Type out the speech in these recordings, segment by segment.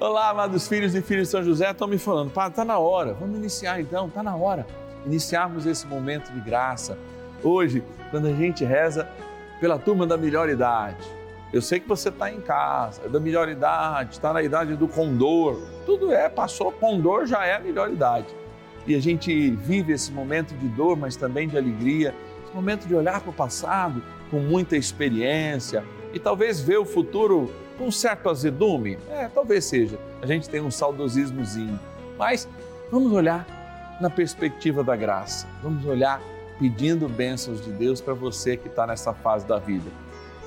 Olá, amados filhos e filhas de São José, estão me falando, Padre, está na hora, vamos iniciar então, está na hora. Iniciarmos esse momento de graça. Hoje, quando a gente reza pela turma da melhor idade, eu sei que você está em casa, é da melhor idade, está na idade do condor, tudo é, passou, condor já é a melhor idade. E a gente vive esse momento de dor, mas também de alegria, esse momento de olhar para o passado com muita experiência e talvez ver o futuro um certo azedume. É, talvez seja. A gente tem um saudosismozinho. Mas vamos olhar na perspectiva da graça. Vamos olhar pedindo bênçãos de Deus para você que está nessa fase da vida.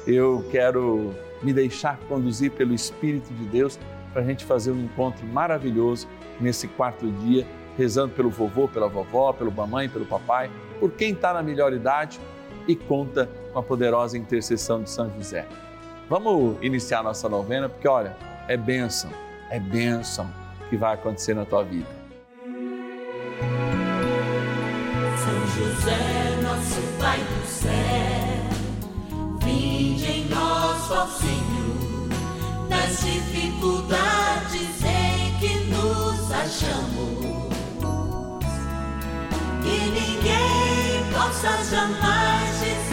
Eu quero me deixar conduzir pelo Espírito de Deus para a gente fazer um encontro maravilhoso nesse quarto dia, rezando pelo vovô, pela vovó, pelo mamãe, pelo papai, por quem está na melhor idade e conta com a poderosa intercessão de São José. Vamos iniciar nossa novena, porque olha, é bênção, é bênção que vai acontecer na tua vida. São José, nosso Pai do céu, vinde em nós, ó Senhor, nas dificuldades em que nos achamos. Que ninguém possa jamais dizer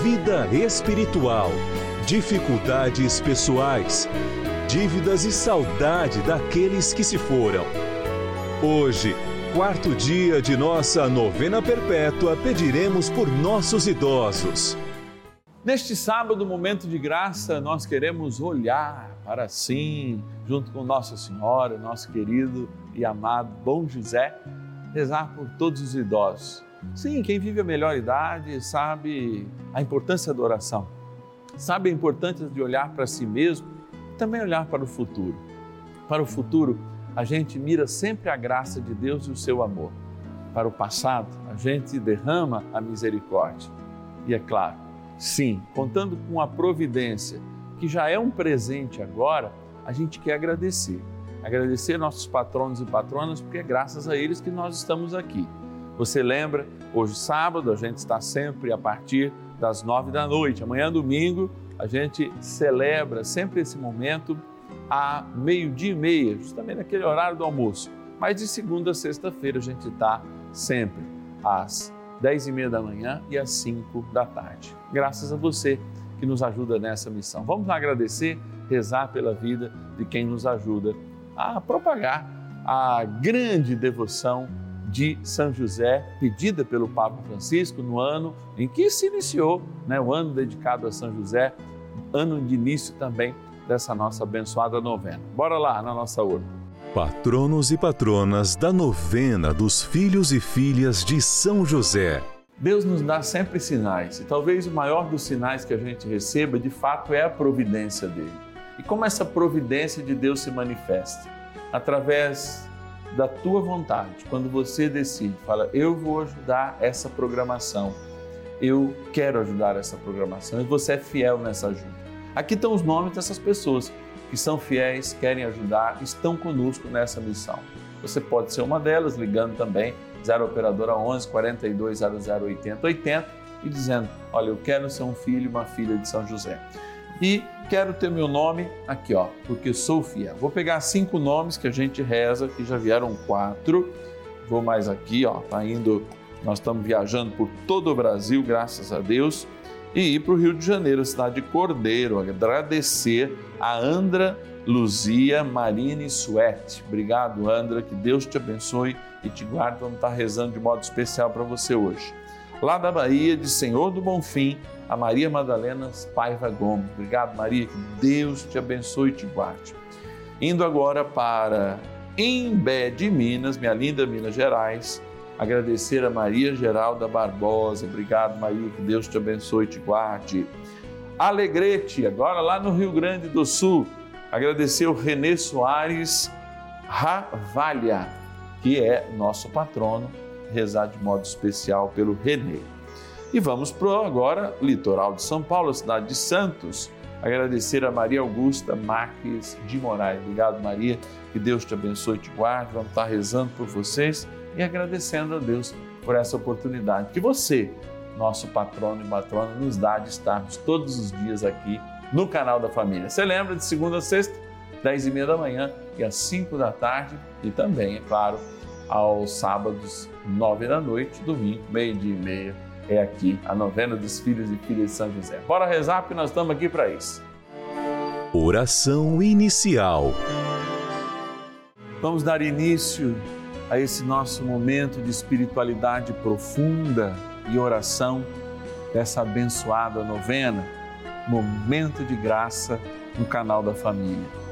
vida espiritual, dificuldades pessoais dívidas e saudade daqueles que se foram. Hoje, quarto dia de nossa novena perpétua, pediremos por nossos idosos. Neste sábado, momento de graça, nós queremos olhar para sim, junto com Nossa Senhora, nosso querido e amado Bom José, rezar por todos os idosos. Sim, quem vive a melhor idade sabe a importância da oração, sabe a importância de olhar para si mesmo também olhar para o futuro. Para o futuro, a gente mira sempre a graça de Deus e o seu amor. Para o passado, a gente derrama a misericórdia. E é claro, sim, contando com a providência, que já é um presente agora, a gente quer agradecer. Agradecer nossos patronos e patronas, porque é graças a eles que nós estamos aqui. Você lembra, hoje sábado, a gente está sempre a partir das nove da noite. Amanhã, domingo, a gente celebra sempre esse momento a meio-dia e meia, justamente naquele horário do almoço. Mas de segunda a sexta-feira a gente está sempre às dez e meia da manhã e às cinco da tarde. Graças a você que nos ajuda nessa missão. Vamos agradecer, rezar pela vida de quem nos ajuda a propagar a grande devoção de São José, pedida pelo Papa Francisco no ano em que se iniciou, né, o ano dedicado a São José, ano de início também dessa nossa abençoada novena. Bora lá na nossa urna. Patronos e patronas da novena dos filhos e filhas de São José. Deus nos dá sempre sinais, e talvez o maior dos sinais que a gente receba, de fato, é a providência dele. E como essa providência de Deus se manifesta? Através da tua vontade, quando você decide, fala, eu vou ajudar essa programação eu quero ajudar essa programação e você é fiel nessa ajuda. Aqui estão os nomes dessas pessoas que são fiéis, querem ajudar, estão conosco nessa missão. Você pode ser uma delas, ligando também 0 operadora 11 4200 80 80 e dizendo: "Olha, eu quero ser um filho, uma filha de São José". E quero ter meu nome aqui, ó, porque sou fiel. Vou pegar cinco nomes que a gente reza, que já vieram quatro. Vou mais aqui, ó, tá indo nós estamos viajando por todo o Brasil, graças a Deus, e ir para o Rio de Janeiro, cidade de Cordeiro, agradecer a Andra Luzia Marine Suete. Obrigado, Andra, que Deus te abençoe e te guarde. Vamos estar rezando de modo especial para você hoje. Lá da Bahia, de Senhor do Bonfim, a Maria Madalena Paiva Gomes. Obrigado, Maria, que Deus te abençoe e te guarde. Indo agora para Embé de Minas, minha linda Minas Gerais, agradecer a Maria Geralda Barbosa. Obrigado, Maria, que Deus te abençoe e te guarde. Alegrete, agora lá no Rio Grande do Sul, agradecer o Renê Soares Ravalha, que é nosso patrono, rezar de modo especial pelo Renê. E vamos para agora, litoral de São Paulo, cidade de Santos, agradecer a Maria Augusta Marques de Moraes. Obrigado, Maria, que Deus te abençoe e te guarde. Vamos estar rezando por vocês e agradecendo a Deus por essa oportunidade que você, nosso patrono e matrona, nos dá de estarmos todos os dias aqui no canal da família. Você lembra de segunda a sexta, dez e meia da manhã e às cinco da tarde e também, é claro, aos sábados, nove da noite, domingo, meio-dia e meia, é aqui a novena dos filhos e filhas de São José. Bora rezar porque nós estamos aqui para isso. Oração inicial. Vamos dar início a esse nosso momento de espiritualidade profunda e oração dessa abençoada novena, momento de graça no canal da família.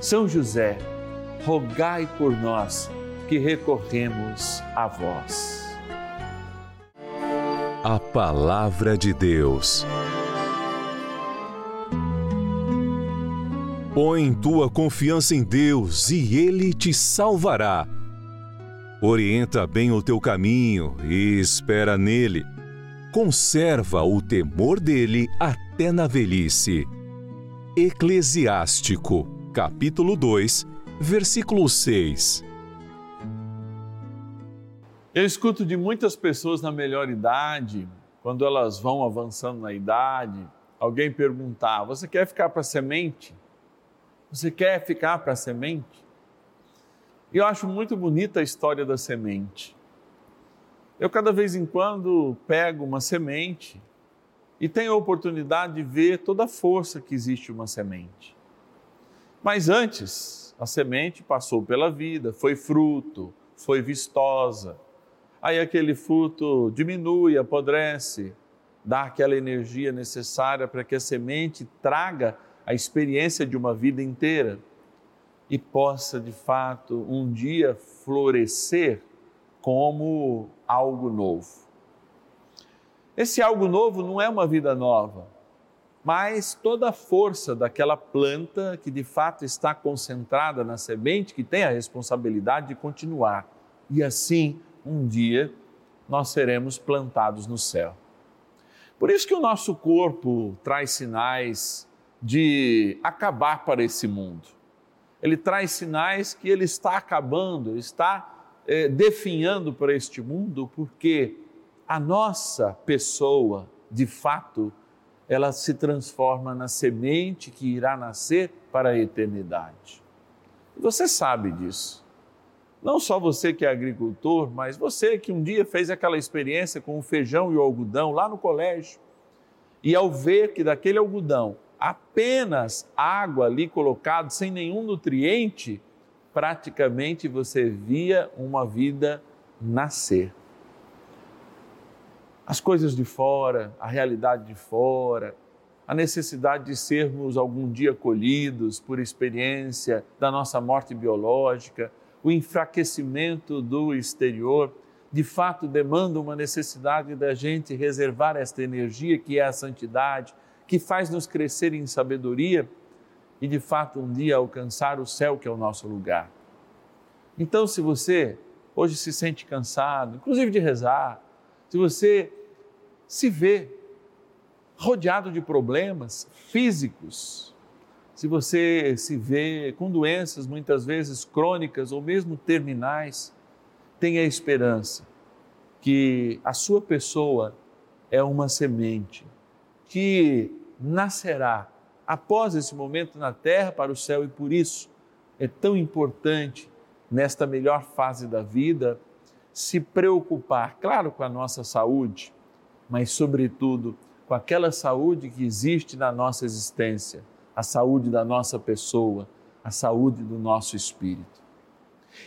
São José, rogai por nós que recorremos a vós. A Palavra de Deus. Põe tua confiança em Deus e Ele te salvará. Orienta bem o teu caminho e espera nele. Conserva o temor dele até na velhice. Eclesiástico, capítulo 2, versículo 6. Eu escuto de muitas pessoas na melhor idade, quando elas vão avançando na idade, alguém perguntar: Você quer ficar para semente? Você quer ficar para semente? E eu acho muito bonita a história da semente. Eu, cada vez em quando, pego uma semente e tenho a oportunidade de ver toda a força que existe uma semente. Mas antes, a semente passou pela vida, foi fruto, foi vistosa. Aí aquele fruto diminui, apodrece, dá aquela energia necessária para que a semente traga a experiência de uma vida inteira e possa de fato um dia florescer como algo novo. Esse algo novo não é uma vida nova, mas toda a força daquela planta que de fato está concentrada na semente, que tem a responsabilidade de continuar. E assim, um dia, nós seremos plantados no céu. Por isso que o nosso corpo traz sinais de acabar para esse mundo. Ele traz sinais que ele está acabando, está é, definhando para este mundo, porque a nossa pessoa, de fato, ela se transforma na semente que irá nascer para a eternidade. Você sabe disso. Não só você que é agricultor, mas você que um dia fez aquela experiência com o feijão e o algodão lá no colégio. E ao ver que daquele algodão apenas água ali colocada, sem nenhum nutriente, praticamente você via uma vida nascer as coisas de fora, a realidade de fora, a necessidade de sermos algum dia colhidos por experiência da nossa morte biológica, o enfraquecimento do exterior, de fato demanda uma necessidade da gente reservar esta energia que é a santidade, que faz nos crescer em sabedoria e de fato um dia alcançar o céu que é o nosso lugar. Então, se você hoje se sente cansado, inclusive de rezar, se você se vê rodeado de problemas físicos, se você se vê com doenças muitas vezes crônicas ou mesmo terminais, tenha esperança que a sua pessoa é uma semente que nascerá após esse momento na terra para o céu e por isso é tão importante nesta melhor fase da vida se preocupar, claro, com a nossa saúde, mas, sobretudo, com aquela saúde que existe na nossa existência, a saúde da nossa pessoa, a saúde do nosso espírito.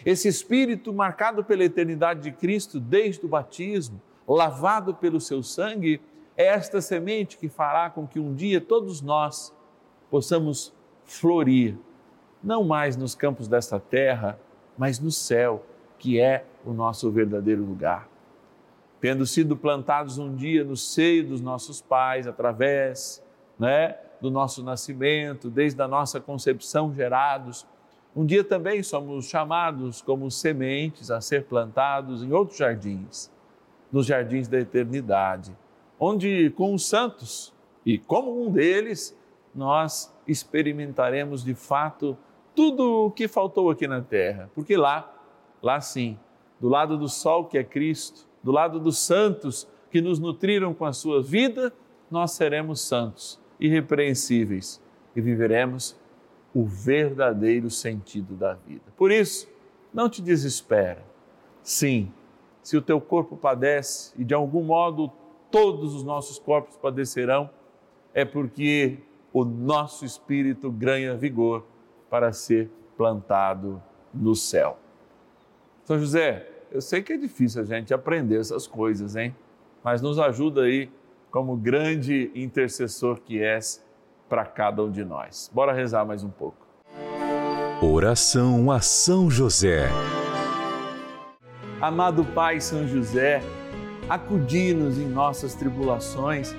Esse espírito marcado pela eternidade de Cristo desde o batismo, lavado pelo seu sangue, é esta semente que fará com que um dia todos nós possamos florir, não mais nos campos desta terra, mas no céu, que é o nosso verdadeiro lugar tendo sido plantados um dia no seio dos nossos pais, através né, do nosso nascimento, desde a nossa concepção gerados, um dia também somos chamados como sementes a ser plantados em outros jardins, nos jardins da eternidade, onde com os santos e como um deles, nós experimentaremos de fato tudo o que faltou aqui na terra, porque lá, lá sim, do lado do sol que é Cristo, do lado dos santos que nos nutriram com a sua vida, nós seremos santos, irrepreensíveis e viveremos o verdadeiro sentido da vida. Por isso, não te desespera. Sim, se o teu corpo padece e de algum modo todos os nossos corpos padecerão, é porque o nosso espírito ganha vigor para ser plantado no céu. São José, eu sei que é difícil a gente aprender essas coisas, hein? Mas nos ajuda aí como grande intercessor que és para cada um de nós. Bora rezar mais um pouco. Oração a São José. Amado Pai São José, acudi-nos em nossas tribulações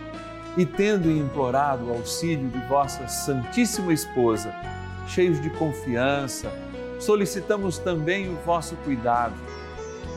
e tendo implorado o auxílio de vossa Santíssima Esposa, cheios de confiança, solicitamos também o vosso cuidado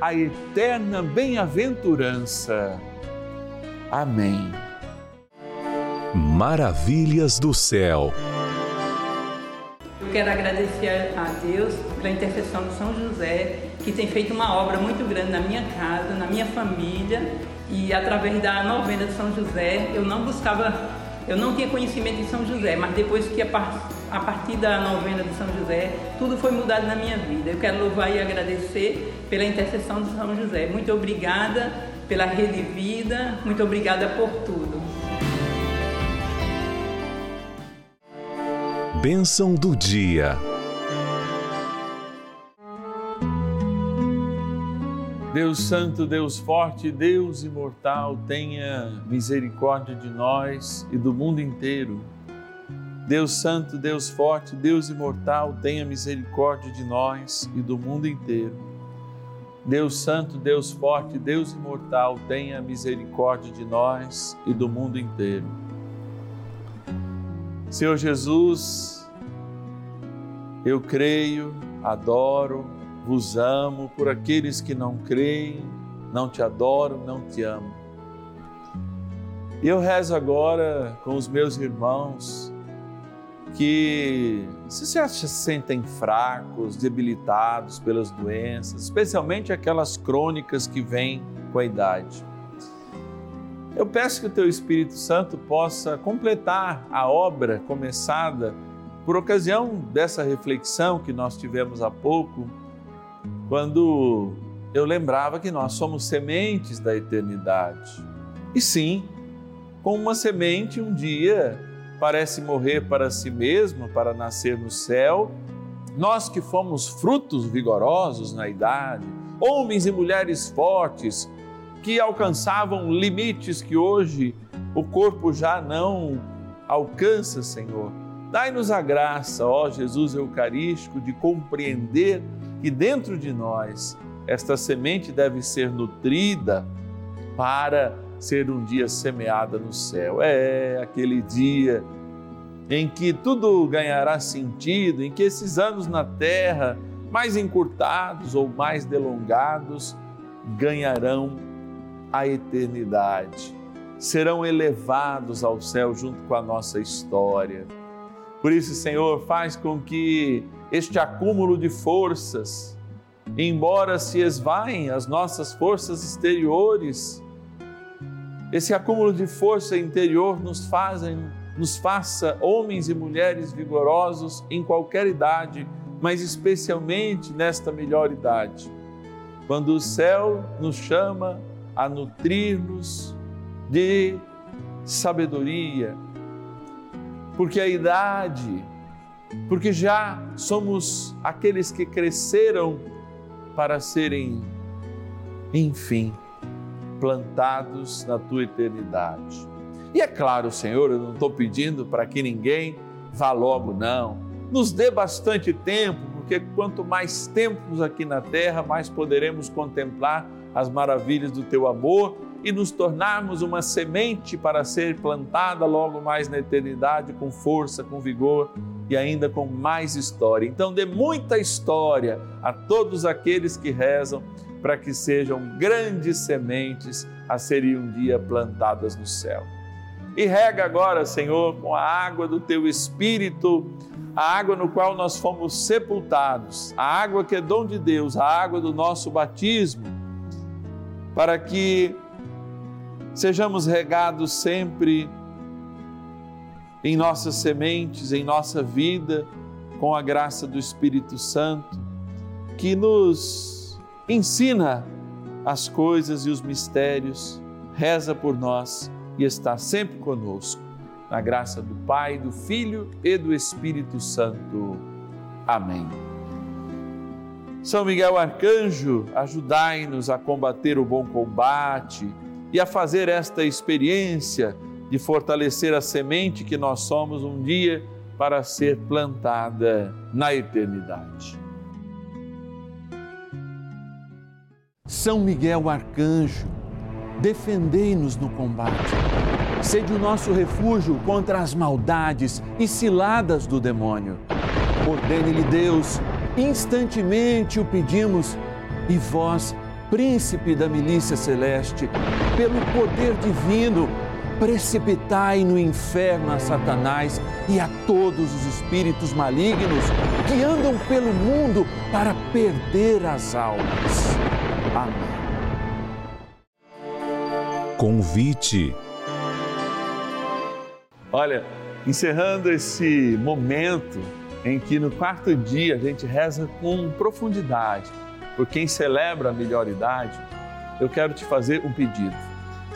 a eterna bem-aventurança. Amém. Maravilhas do céu. Eu quero agradecer a Deus pela intercessão de São José, que tem feito uma obra muito grande na minha casa, na minha família, e através da novena de São José, eu não buscava, eu não tinha conhecimento de São José, mas depois que a partir, a partir da novena de São José, tudo foi mudado na minha vida. Eu quero louvar e agradecer pela intercessão de São José. Muito obrigada pela rede vida, muito obrigada por tudo. Bênção do dia. Deus Santo, Deus Forte, Deus Imortal, tenha misericórdia de nós e do mundo inteiro. Deus Santo, Deus Forte, Deus Imortal, tenha misericórdia de nós e do mundo inteiro. Deus Santo, Deus Forte, Deus Imortal, tenha misericórdia de nós e do mundo inteiro. Senhor Jesus, eu creio, adoro, vos amo por aqueles que não creem, não te adoram, não te amam. E eu rezo agora com os meus irmãos que se se sentem fracos, debilitados pelas doenças, especialmente aquelas crônicas que vêm com a idade. Eu peço que o teu Espírito Santo possa completar a obra começada por ocasião dessa reflexão que nós tivemos há pouco, quando eu lembrava que nós somos sementes da eternidade. E sim, com uma semente um dia parece morrer para si mesmo, para nascer no céu. Nós que fomos frutos vigorosos na idade, homens e mulheres fortes, que alcançavam limites que hoje o corpo já não alcança, Senhor. Dai-nos a graça, ó Jesus Eucarístico, de compreender que dentro de nós esta semente deve ser nutrida para ser um dia semeada no céu. É aquele dia em que tudo ganhará sentido, em que esses anos na terra, mais encurtados ou mais delongados, ganharão a eternidade, serão elevados ao céu junto com a nossa história. Por isso, Senhor, faz com que este acúmulo de forças, embora se esvaem as nossas forças exteriores, esse acúmulo de força interior nos fazem, nos faça homens e mulheres vigorosos em qualquer idade, mas especialmente nesta melhor idade, quando o céu nos chama a nutrir-nos de sabedoria, porque a idade, porque já somos aqueles que cresceram para serem, enfim, plantados na tua eternidade. E é claro, Senhor, eu não estou pedindo para que ninguém vá logo, não. Nos dê bastante tempo, porque quanto mais tempos aqui na terra, mais poderemos contemplar as maravilhas do teu amor e nos tornarmos uma semente para ser plantada logo mais na eternidade com força, com vigor e ainda com mais história. Então, dê muita história a todos aqueles que rezam para que sejam grandes sementes a serem um dia plantadas no céu. E rega agora, Senhor, com a água do teu Espírito, a água no qual nós fomos sepultados, a água que é dom de Deus, a água do nosso batismo, para que sejamos regados sempre em nossas sementes, em nossa vida, com a graça do Espírito Santo, que nos ensina as coisas e os mistérios, reza por nós e está sempre conosco. Na graça do Pai, do Filho e do Espírito Santo. Amém. São Miguel Arcanjo, ajudai-nos a combater o bom combate e a fazer esta experiência de fortalecer a semente que nós somos um dia para ser plantada na eternidade. São Miguel Arcanjo, defendei-nos no combate. Sede o nosso refúgio contra as maldades e ciladas do demônio. Ordene-lhe Deus instantemente o pedimos, e vós, príncipe da milícia celeste, pelo poder divino, precipitai no inferno a Satanás e a todos os espíritos malignos que andam pelo mundo para perder as almas. Amém. Convite. Olha, encerrando esse momento em que no quarto dia a gente reza com profundidade por quem celebra a melhor idade, eu quero te fazer um pedido.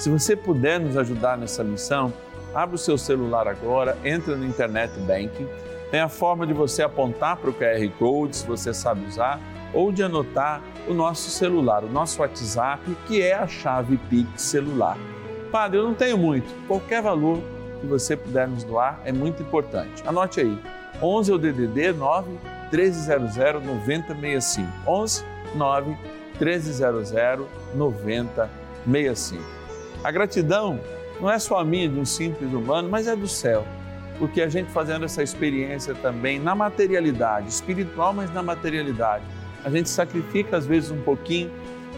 Se você puder nos ajudar nessa missão, abra o seu celular agora, entra no Internet Banking, tem a forma de você apontar para o QR Code, se você sabe usar, ou de anotar o nosso celular, o nosso WhatsApp, que é a chave Pix celular. Padre, eu não tenho muito, qualquer valor que você puder nos doar é muito importante. Anote aí 11 é o DDD 9 1300 9065. 11 9 1300 9065. A gratidão não é só a minha de um simples humano, mas é do céu. Porque a gente fazendo essa experiência também na materialidade, espiritual, mas na materialidade, a gente sacrifica às vezes um pouquinho,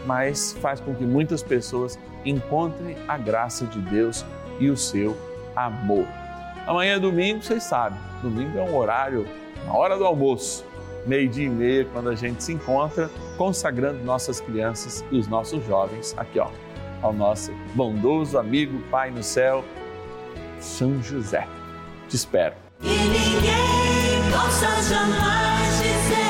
mas faz com que muitas pessoas encontrem a graça de Deus e o seu amor. Amanhã é domingo, vocês sabem, domingo é um horário, na hora do almoço, meio-dia e meia, quando a gente se encontra, consagrando nossas crianças e os nossos jovens aqui, ó, ao nosso bondoso amigo Pai no céu, São José. Te espero. E ninguém possa jamais dizer